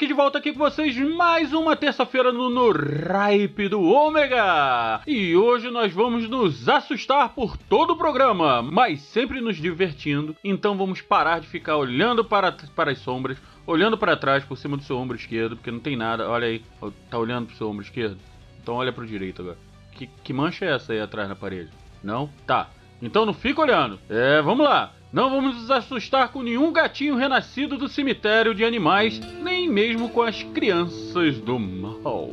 Maverick, de volta aqui com vocês mais uma terça-feira no, no Ripe do Ômega! E hoje nós vamos nos assustar por todo o programa, mas sempre nos divertindo, então vamos parar de ficar olhando para, para as sombras, olhando para trás por cima do seu ombro esquerdo, porque não tem nada, olha aí, tá olhando pro seu ombro esquerdo? Então olha pro direito agora. Que, que mancha é essa aí atrás na parede? Não? Tá. Então não fica olhando. É, vamos lá. Não vamos nos assustar com nenhum gatinho renascido do cemitério de animais, nem mesmo com as crianças do mal.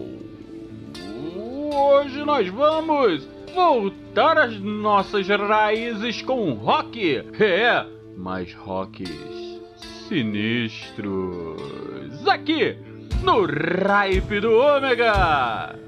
Hoje nós vamos voltar às nossas raízes com rock. É, mas rocks sinistros. Aqui no Ripe do Ômega.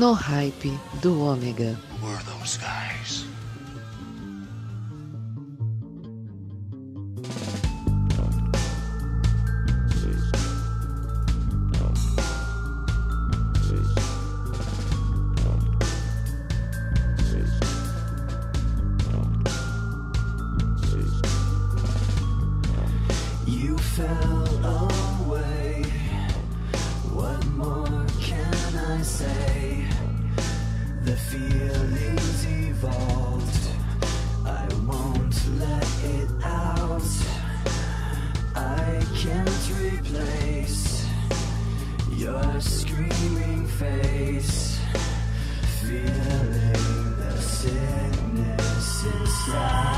No hype do Ômega. Those guys? You fell feelings evolved. I won't let it out. I can't replace Your screaming face. Feeling the sickness inside.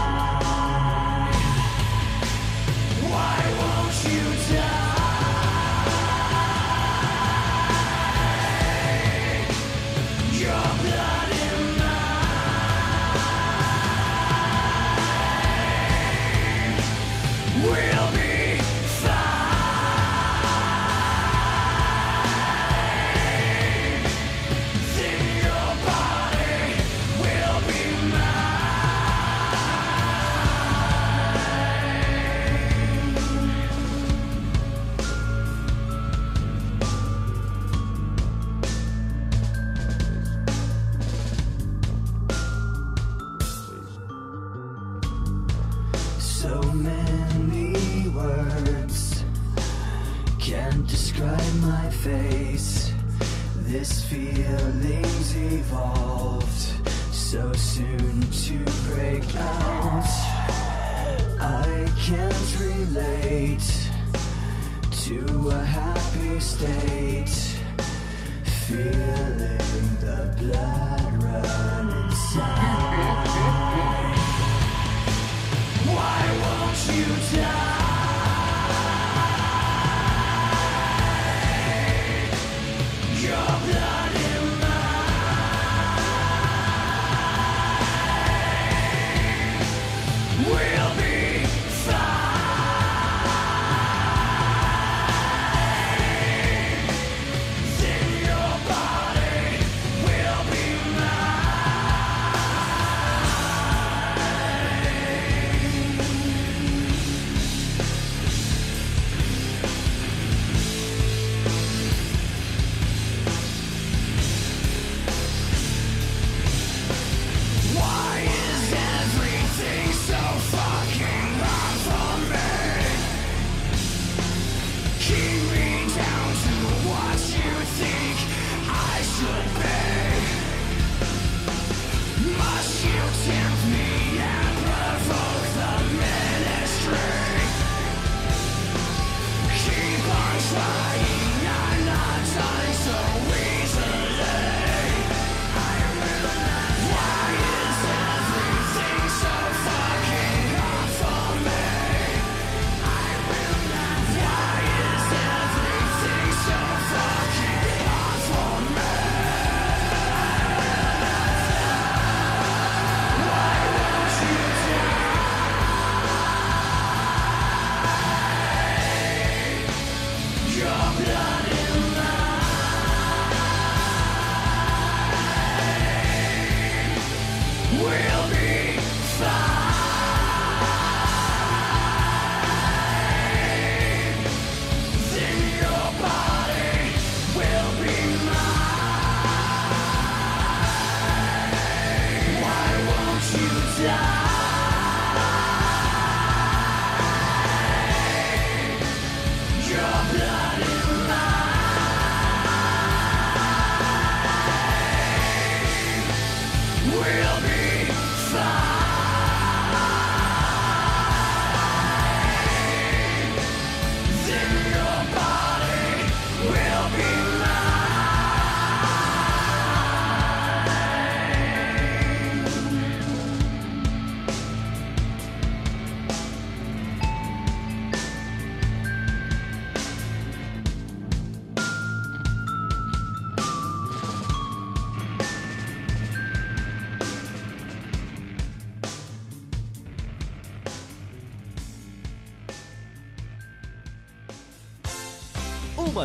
feeling the blood run inside.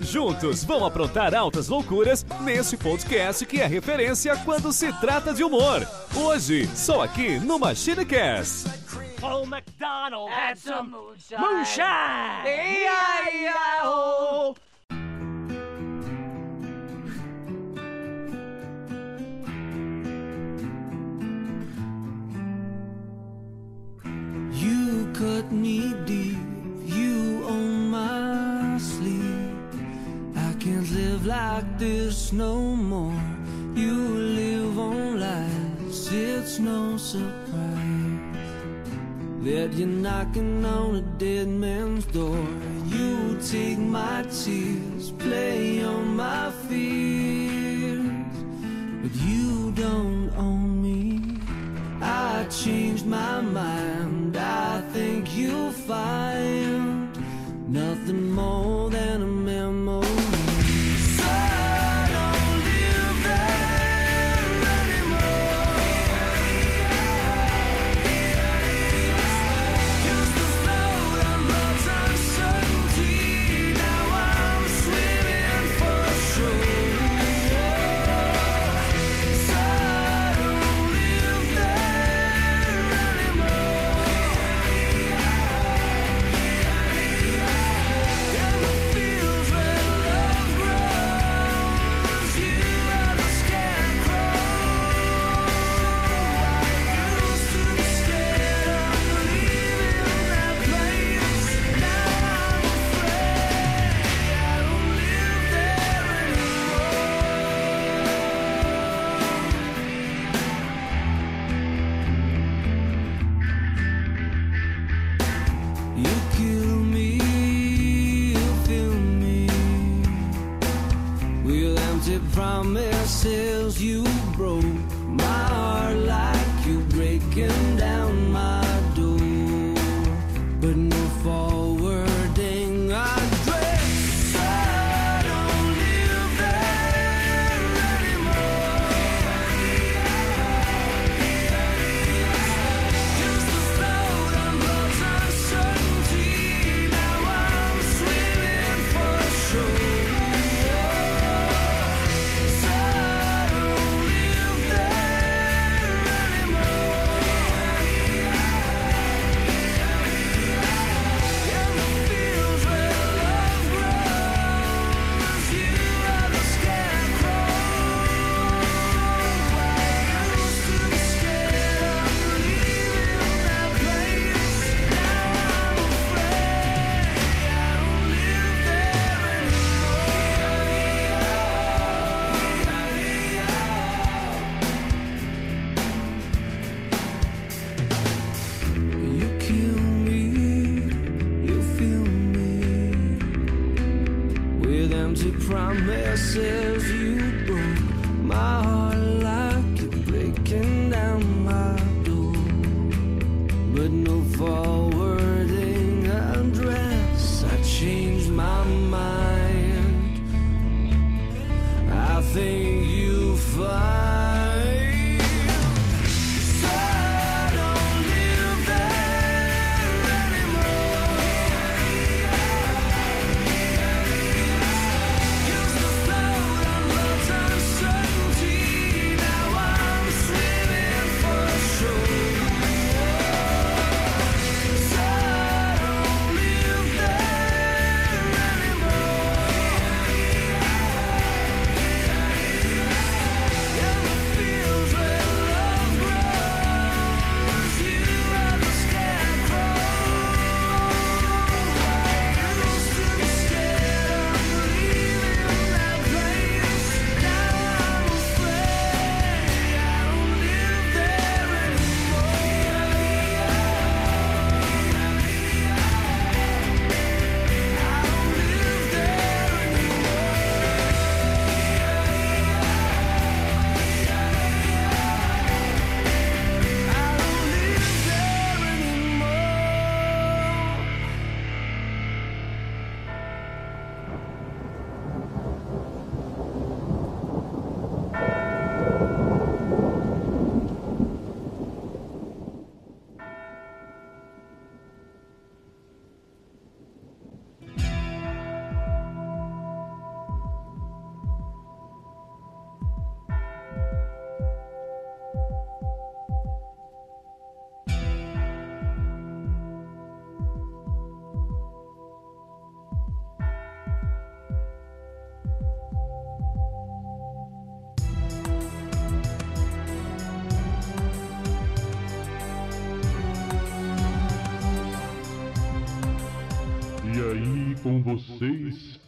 Juntos vão aprontar altas loucuras nesse podcast que é referência quando se trata de humor. Hoje, só aqui no MachineCast. Paul McDonald had some moonshine. Moonshine! You cut me deep, can't live like this no more. You live on lies, it's no surprise that you're knocking on a dead man's door. You take my tears, play on my fears, but you don't own me. I changed my mind. I think you'll find nothing more than a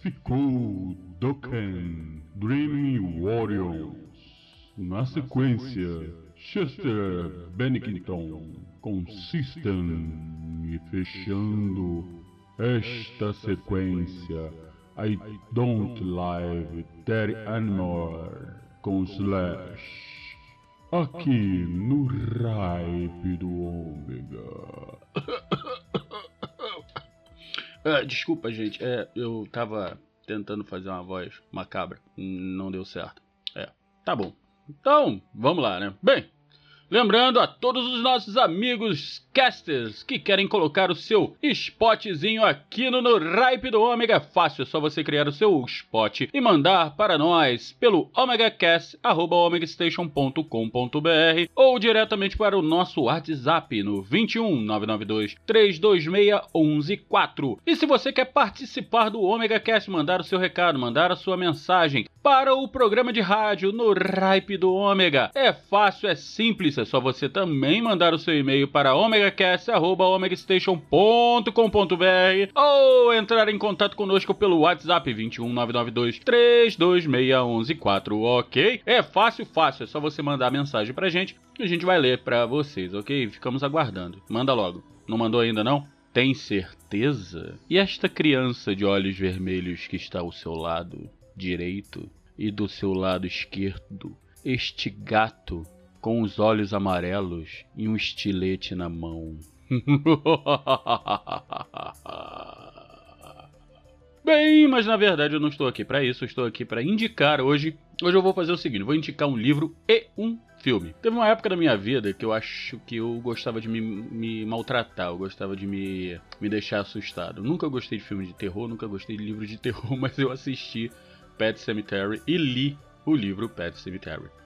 ficou Dokkan Dreaming Warriors. Na sequência, Chester Bennington com System e fechando esta sequência I Don't Live That Anymore com Slash. Aqui no Ripe do Ômega. Ah, desculpa, gente. É, eu tava tentando fazer uma voz macabra. Não deu certo. É, tá bom. Então, vamos lá, né? Bem, lembrando a todos os nossos amigos casters que querem colocar o seu spotzinho aqui no, no Ripe do Ômega, é fácil, é só você criar o seu spot e mandar para nós pelo omegacast.omegastation.com.br ou diretamente para o nosso WhatsApp no 21 992 326 114. E se você quer participar do Omega Cast, mandar o seu recado, mandar a sua mensagem para o programa de rádio no Ripe do Ômega, é fácil, é simples, é só você também mandar o seu e-mail para omegacast.omegastation.com.br ou entrar em contato conosco pelo WhatsApp 21 992 326 ok? É fácil, fácil, é só você mandar mensagem pra gente e a gente vai ler pra vocês, ok? Ficamos aguardando. Manda logo. Não mandou ainda não? Tem certeza? E esta criança de olhos vermelhos que está ao seu lado direito e do seu lado esquerdo? Este gato com os olhos amarelos e um estilete na mão. Bem, mas na verdade eu não estou aqui para isso, eu estou aqui para indicar hoje. Hoje eu vou fazer o seguinte, vou indicar um livro e um filme. Teve uma época da minha vida que eu acho que eu gostava de me, me maltratar, eu gostava de me, me deixar assustado. Nunca gostei de filme de terror, nunca gostei de livro de terror, mas eu assisti Pet Cemetery e li o livro Pet Cemetery.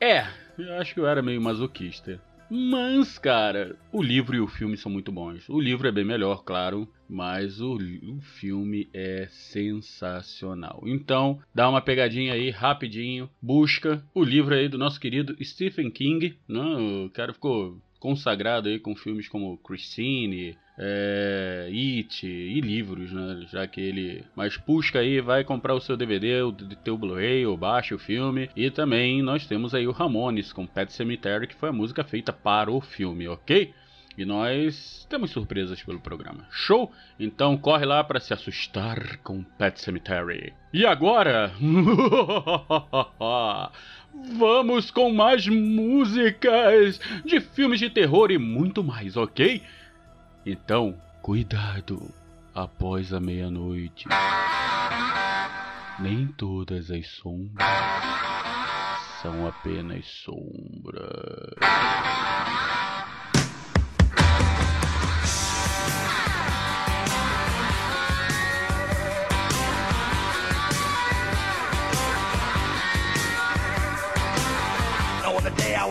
É, eu acho que eu era meio masoquista. Mas, cara, o livro e o filme são muito bons. O livro é bem melhor, claro, mas o, o filme é sensacional. Então, dá uma pegadinha aí rapidinho, busca o livro aí do nosso querido Stephen King. Né? O cara ficou consagrado aí com filmes como Christine, é, It e livros, né? Já que ele. Mas busca aí, vai comprar o seu DVD, o teu Blu-ray, ou baixa o filme. E também nós temos aí o Ramones com Pet Cemetery, que foi a música feita para o filme, ok? E nós temos surpresas pelo programa. Show? Então corre lá para se assustar com Pet Cemetery. E agora? Vamos com mais músicas de filmes de terror e muito mais, ok? Então, cuidado após a meia-noite. Nem todas as sombras são apenas sombras.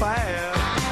bad,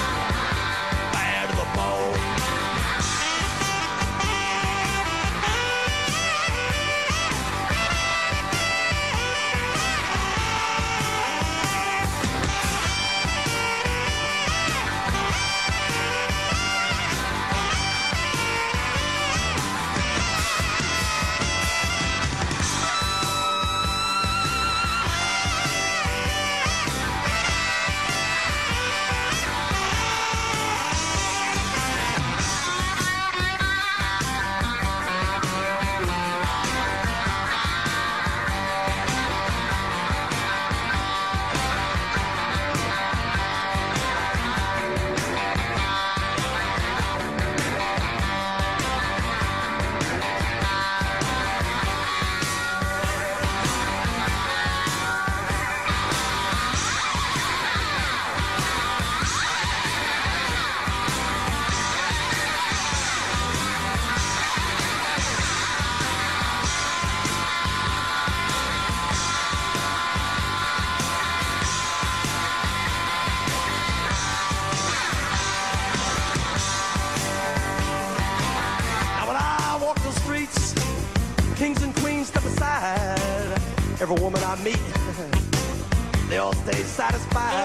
Satisfied.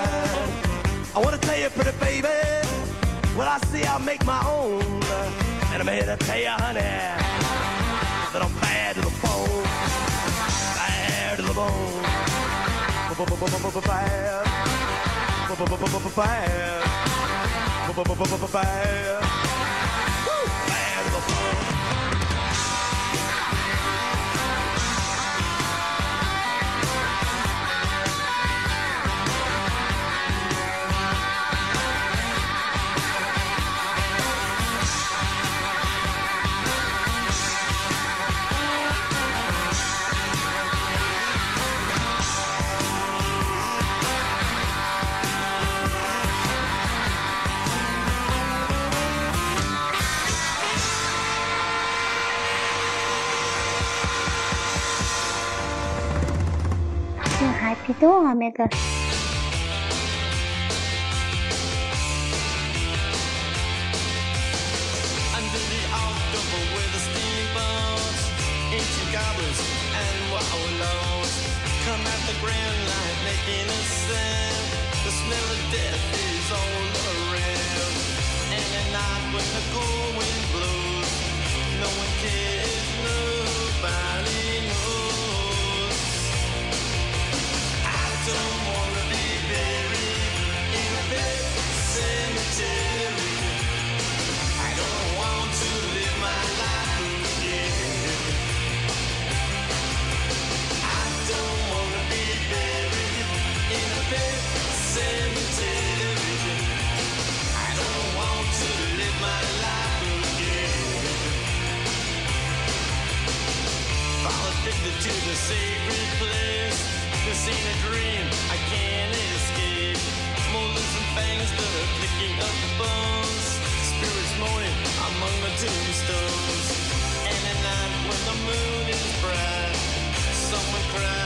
I wanna tell you, pretty baby, what I see I'll make my own. And I'm here to tell you, honey, that I'm bad to the bone. Bad to the bone. Bad. Bad. Bad. Bad the tombstones. And at night when the moon is bright, someone cries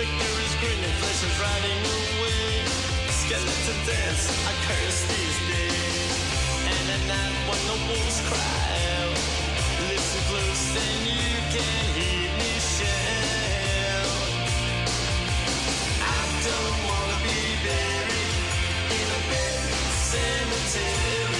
Victor is grinning, flesh is riding away. Skeleton dance, I curse these days. And at night when the wolves cry out, listen close and you can hear me shout. I don't wanna be buried in a big cemetery.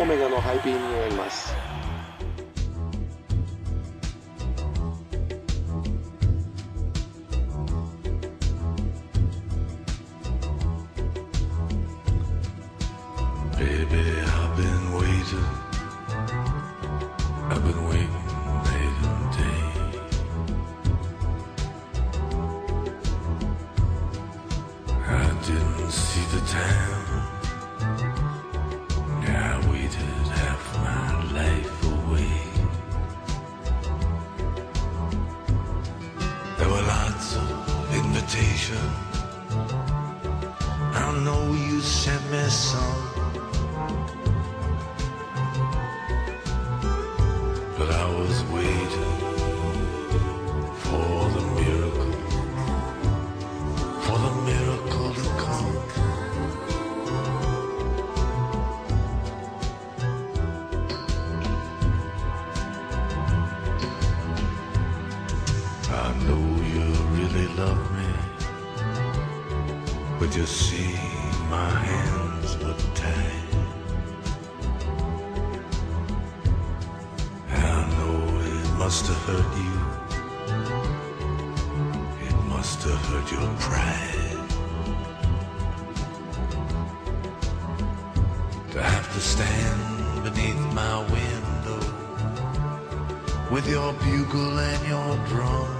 オメガのハイビームをります。But you see, my hands were tied. I know it must have hurt you. It must have hurt your pride. To have to stand beneath my window with your bugle and your drum.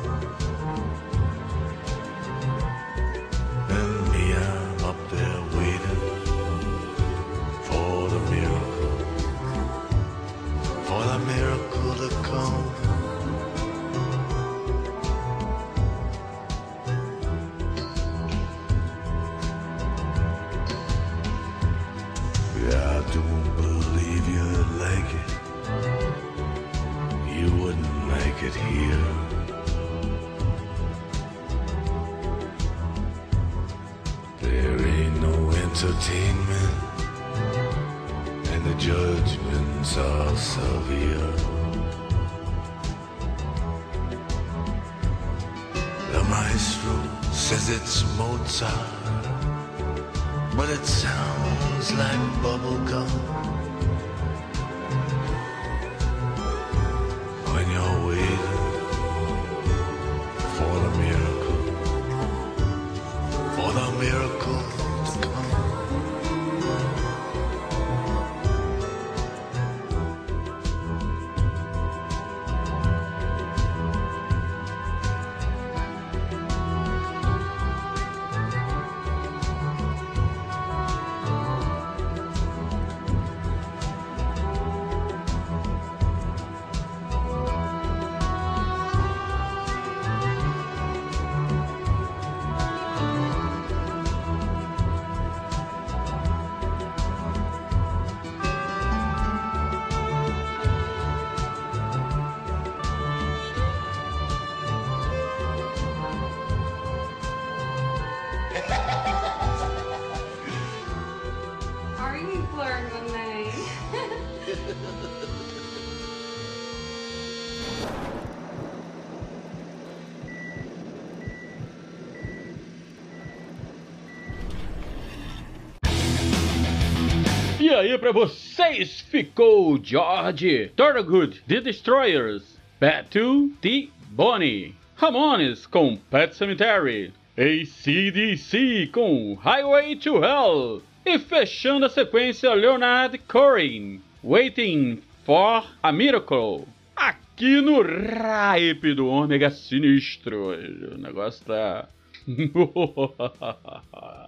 Aí pra vocês ficou George Thorogood, The Destroyers, Batu T. Bonnie, Ramones com Pet Cemetery, ACDC com Highway to Hell e fechando a sequência Leonard Cohen, Waiting for a Miracle. Aqui no Ripe do Ômega Sinistro. O negócio tá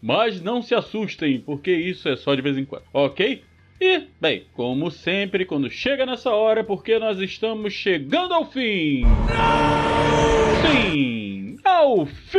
Mas não se assustem, porque isso é só de vez em quando, ok? E, bem, como sempre, quando chega nessa hora porque nós estamos chegando ao fim! Sim! Ao fim!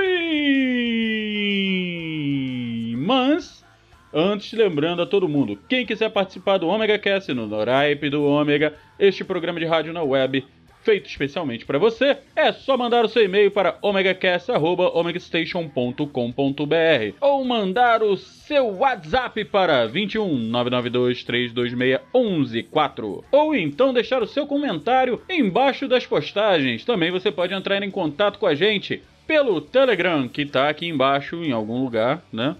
Mas, antes, lembrando a todo mundo, quem quiser participar do Omega Cast no Noraipe do Ômega, este programa de rádio na web, feito especialmente para você, é só mandar o seu e-mail para omegastation.com.br ou mandar o seu WhatsApp para 21 992 326 114 ou então deixar o seu comentário embaixo das postagens. Também você pode entrar em contato com a gente pelo Telegram, que está aqui embaixo em algum lugar, né?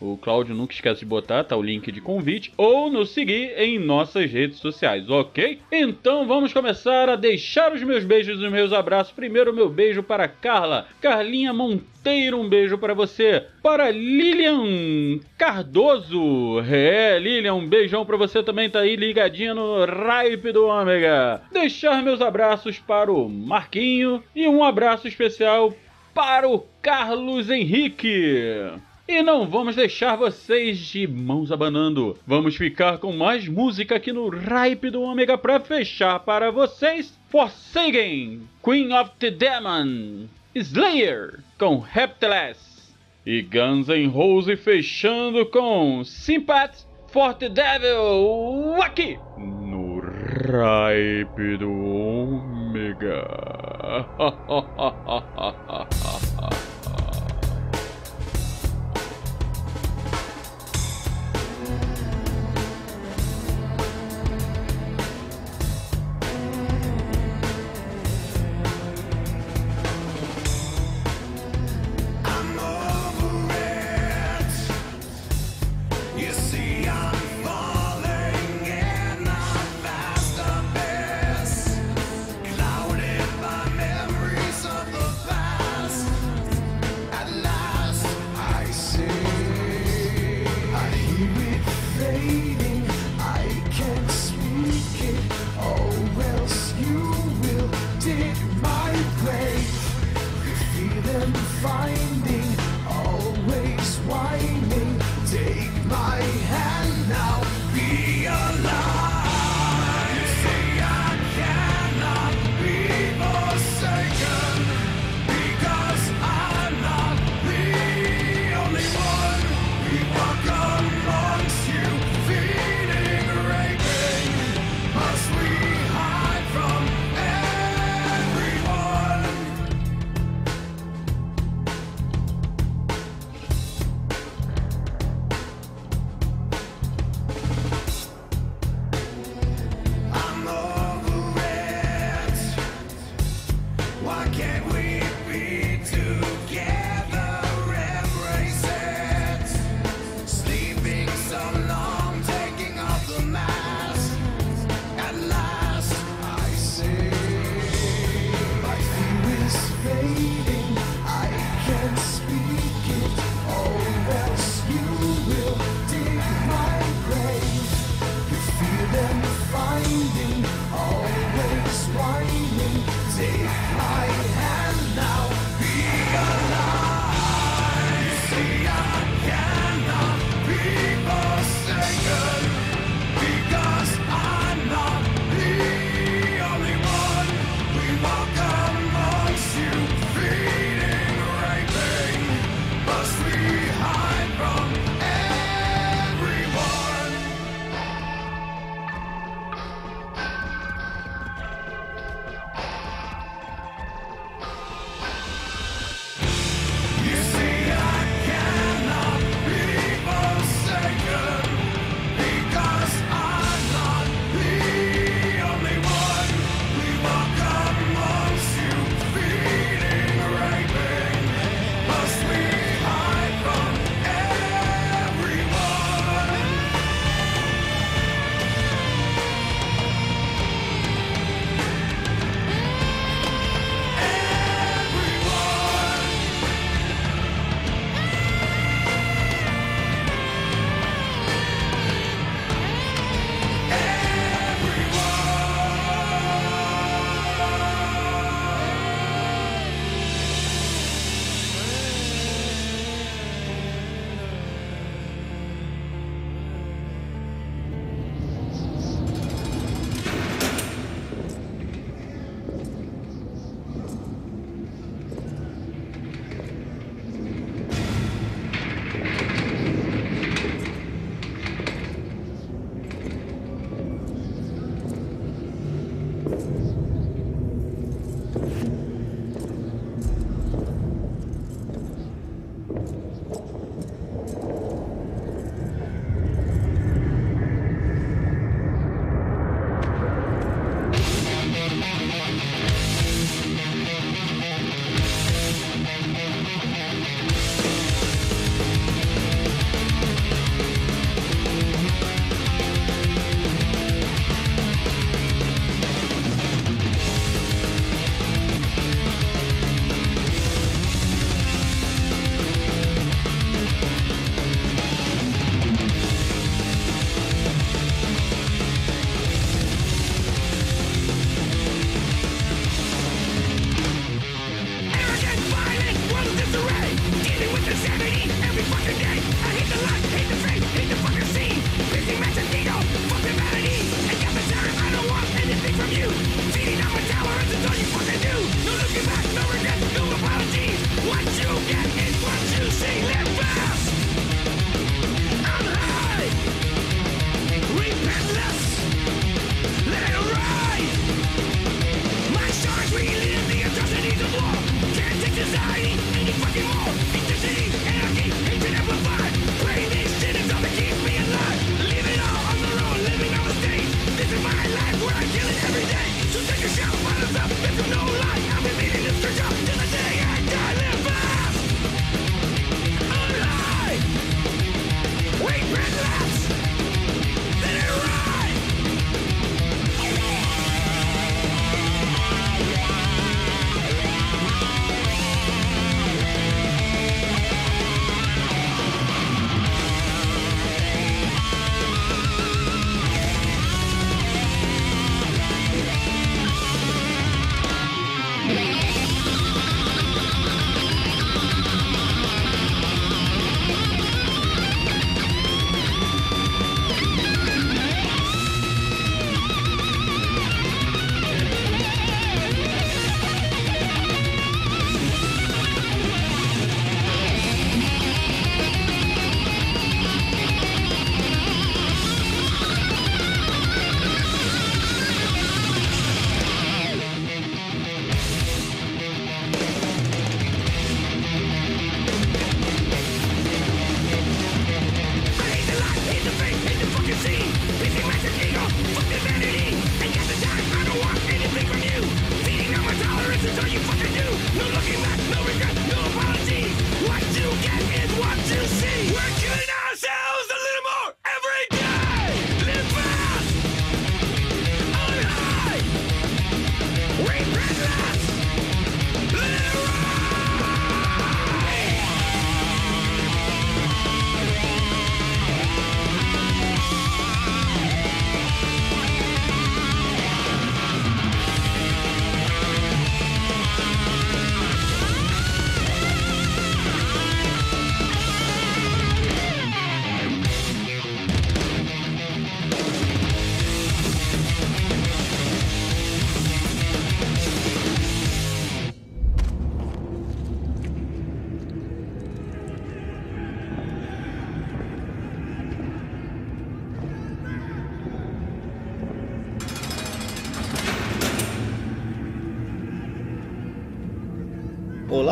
O Cláudio nunca esquece de botar, tá o link de convite, ou nos seguir em nossas redes sociais, ok? Então vamos começar a deixar os meus beijos e os meus abraços. Primeiro, meu beijo para Carla, Carlinha Monteiro, um beijo para você. Para Lilian Cardoso, é, Lilian, um beijão para você também, tá aí ligadinha no Ripe do Ômega. Deixar meus abraços para o Marquinho e um abraço especial para o Carlos Henrique. E não vamos deixar vocês de mãos abanando. Vamos ficar com mais música aqui no Ripe do Ômega para fechar para vocês. Forsaken, Queen of the Demon, Slayer com Reptiles e Guns N' Roses fechando com Sympathy for the Devil aqui no Ripe do Ômega.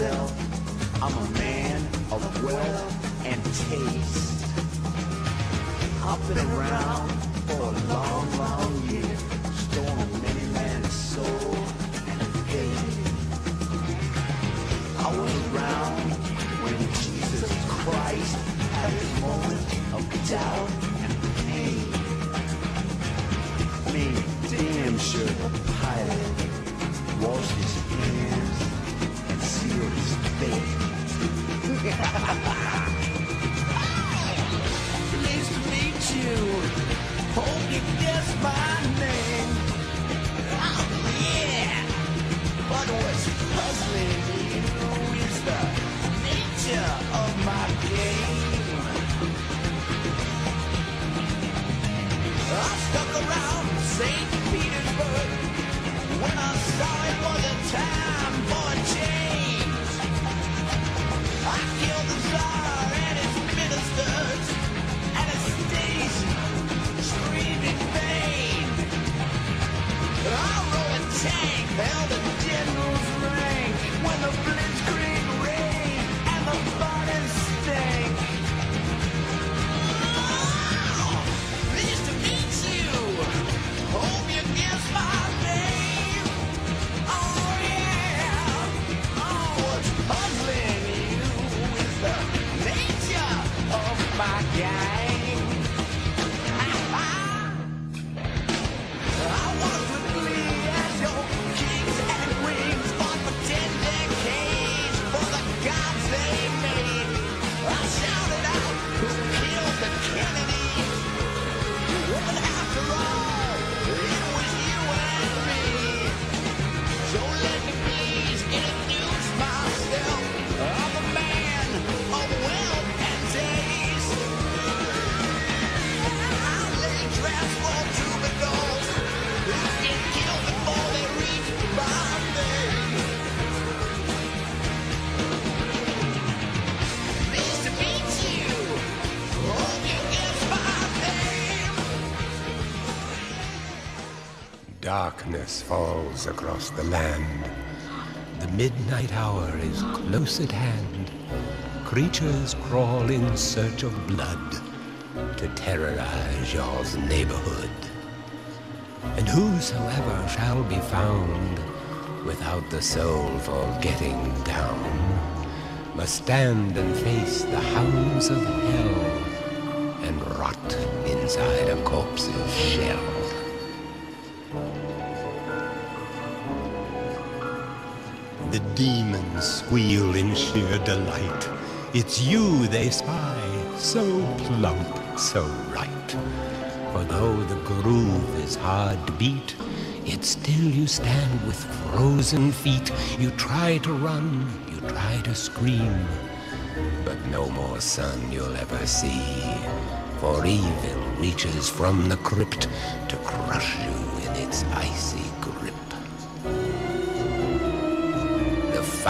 Myself. I'm a man of wealth and taste. Been around take. Darkness falls across the land. The midnight hour is close at hand. Creatures crawl in search of blood to terrorize your neighborhood. And whosoever shall be found without the soul for getting down must stand and face the hounds of hell and rot inside a corpse's shell. Squeal in sheer delight. It's you they spy, so plump, so right. For though the groove is hard to beat, yet still you stand with frozen feet. You try to run, you try to scream, but no more sun you'll ever see. For evil reaches from the crypt to crush you in its icy grip.